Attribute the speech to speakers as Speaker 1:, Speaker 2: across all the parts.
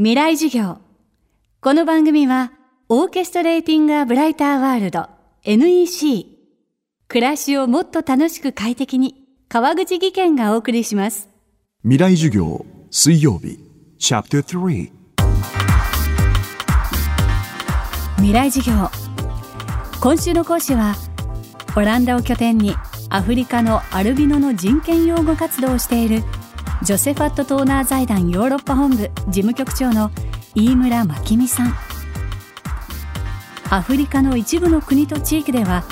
Speaker 1: 未来授業。この番組はオーケストレーティング・ア・ブライター・ワールド NEC 暮らしをもっと楽しく快適に川口義賢がお送りします。
Speaker 2: 未来授業水曜日。チャプター3
Speaker 1: 未来授業。今週の講師はオランダを拠点にアフリカのアルビノの人権擁護活動をしているジョセファット・トーナー財団ヨーロッパ本部事務局長の飯村真紀美さん。アフリカの一部の国と地域では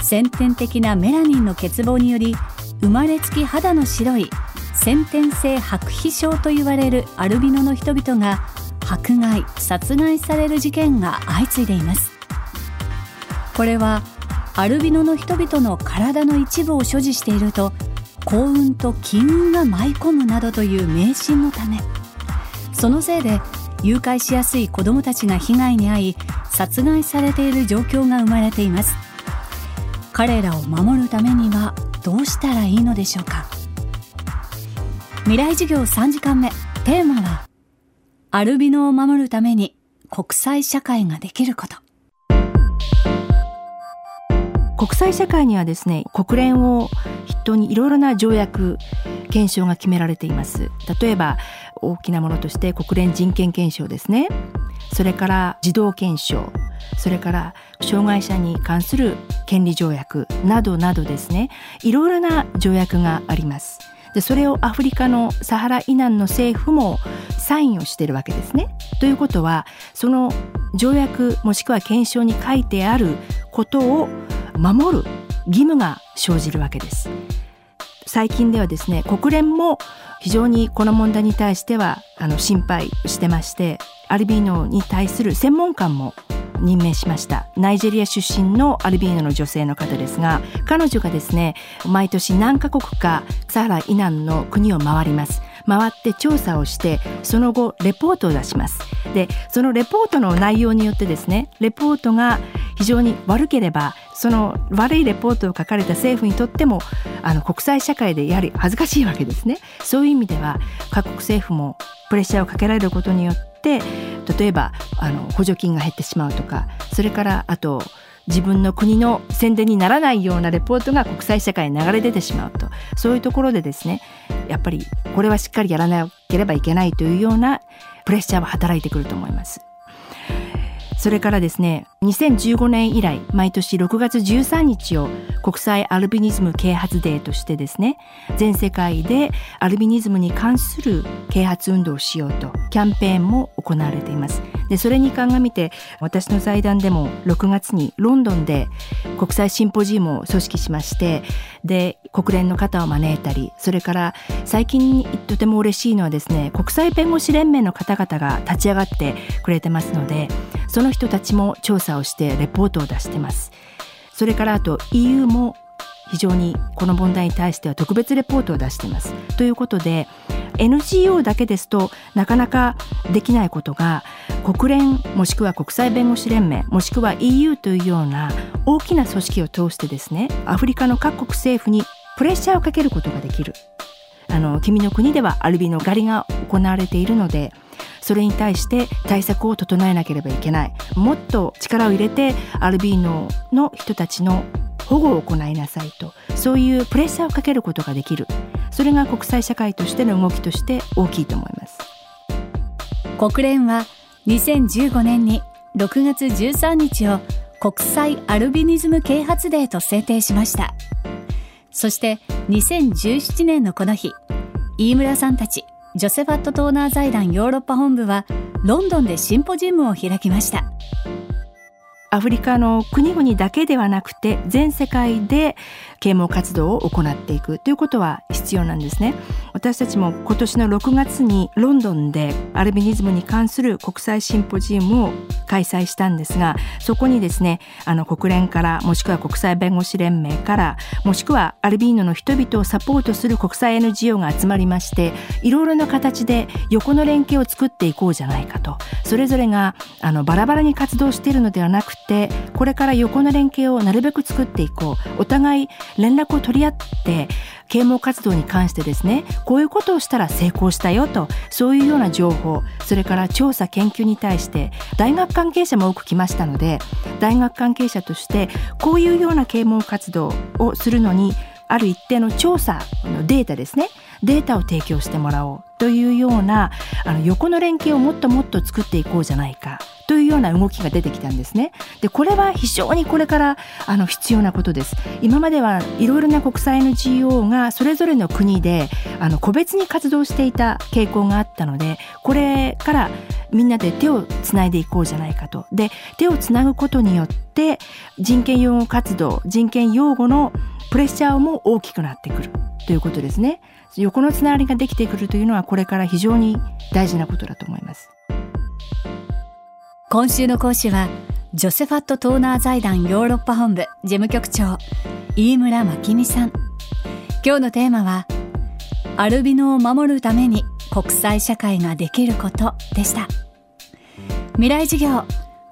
Speaker 1: 先天的なメラニンの欠乏により生まれつき肌の白い先天性白皮症と言われるアルビノの人々が迫害殺害される事件が相次いでいます。これはアルビノの人々の体の一部を所持していると幸運と金運が舞い込むなどという迷信のため。そのせいで誘拐しやすい子どもたちが被害に遭い殺害されている状況が生まれています。彼らを守るためにはどうしたらいいのでしょうか。未来授業3時間目テーマはアルビノを守るために国際社会ができること。
Speaker 3: 国際社会にはですね国連を筆頭にいろいろな条約憲章が決められています。例えば大きなものとして国連人権憲章ですね。それから児童憲章それから障害者に関する権利条約。などなどですね。いろいろな条約があります。でそれをアフリカのサハラ以南の政府もサインをしているわけですね。ということはその条約もしくは憲章に書いてあることを守る義務が生じるわけです。最近ではですね国連も非常にこの問題に対してはあの心配してましてアルビーノに対する専門官も任命しました。ナイジェリア出身のアルビーノの女性の方ですが彼女がですね毎年何カ国かサハラ以南の国を回ります。回って調査をしてその後レポートを出します。でそのレポートの内容によってですねレポートが非常に悪ければその悪いレポートを書かれた政府にとってもあの国際社会でやはり恥ずかしいわけですねそういう意味では各国政府もプレッシャーをかけられることによって例えばあの補助金が減ってしまうとかそれからあと自分の国の宣伝にならないようなレポートが国際社会に流れ出てしまうとそういうところでですねやっぱりこれはしっかりやらなければいけないというようなプレッシャーは働いてくると思います。それからですね2015年以来毎年6月13日を国際アルビニズム啓発デーとしてですね全世界でアルビニズムに関する啓発運動をしようとキャンペーンも行われています。でそれに鑑みて私の財団でも6月にロンドンで国際シンポジウムを組織しましてで国連の方を招いたりそれから最近とても嬉しいのはですね国際弁護士連盟の方々が立ち上がってくれてますのでその人たちも調査をしてレポートを出してます。それからあと EU も非常にこの問題に対しては特別レポートを出してます。ということで NGO だけですとなかなかできないことが国連もしくは国際弁護士連盟もしくは EU というような大きな組織を通してですねアフリカの各国政府にプレッシャーをかけることができる。あの君の国ではアルビノ狩りが行われているのでそれに対して対策を整えなければいけない。もっと力を入れてアルビーノの人たちの保護を行いなさいと。そういうプレッシャーをかけることができる。それが国際社会としての動きとして大きいと思います。
Speaker 1: 国連は2015年に6月13日を国際アルビニズム啓発デーと制定しました。そして2017年のこの日飯村さんたちジョセファット・トーナー財団ヨーロッパ本部はロンドンでシンポジウムを開きました。
Speaker 3: アフリカの国々だけではなくて全世界で啓蒙活動を行っていくということは必要なんですね。私たちも今年の6月にロンドンでアルビニズムに関する国際シンポジウムを開催したんですがそこにですねあの国連からもしくは国際弁護士連盟からもしくはアルビーノの人々をサポートする国際 NGO が集まりましていろいろな形で横の連携を作っていこうじゃないかと。それぞれがあのバラバラに活動しているのではなくてこれから横の連携をなるべく作っていこう。お互い連絡を取り合って啓蒙活動に関してですねこういうことをしたら成功したよとそういうような情報それから調査研究に対して大学関係者も多く来ましたので大学関係者としてこういうような啓蒙活動をするのにある一定の調査のデータですねデータを提供してもらおうというようなあの横の連携をもっともっと作っていこうじゃないかというような動きが出てきたんですね。でこれは非常にこれからあの必要なことです。今まではいろいろな国際 NGO がそれぞれの国であの個別に活動していた傾向があったのでこれからみんなで手をつないでいこうじゃないかと。で手をつなぐことによって人権擁護活動人権擁護のプレッシャーも大きくなってくるということですね。横のつながりができてくるというのはこれから非常に大事なことだと思います。
Speaker 1: 今週の講師はジョセファット・トーナー財団ヨーロッパ本部事務局長飯村真美さん今日のテーマはアルビノを守るために国際社会ができることでした未来授業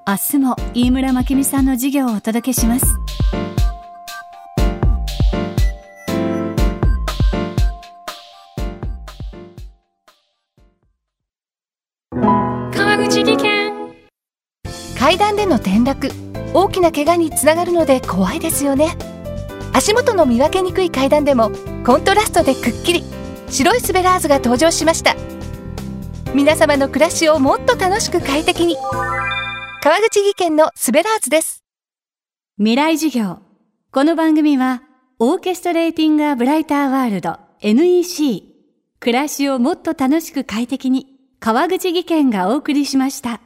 Speaker 1: 明日も飯村真美さんの授業をお届けします。
Speaker 4: 川口技研。階段での転落大きな怪我につながるので怖いですよね。足元の見分けにくい階段でもコントラストでくっきり。白いスベラーズが登場しました皆様の暮らしをもっと楽しく快適に。川口技研のスベラーズです。
Speaker 1: 未来事業。この番組はオーケストレーティング・ア・ブライター・ワールド NEC 暮らしをもっと楽しく快適に川口技研がお送りしました。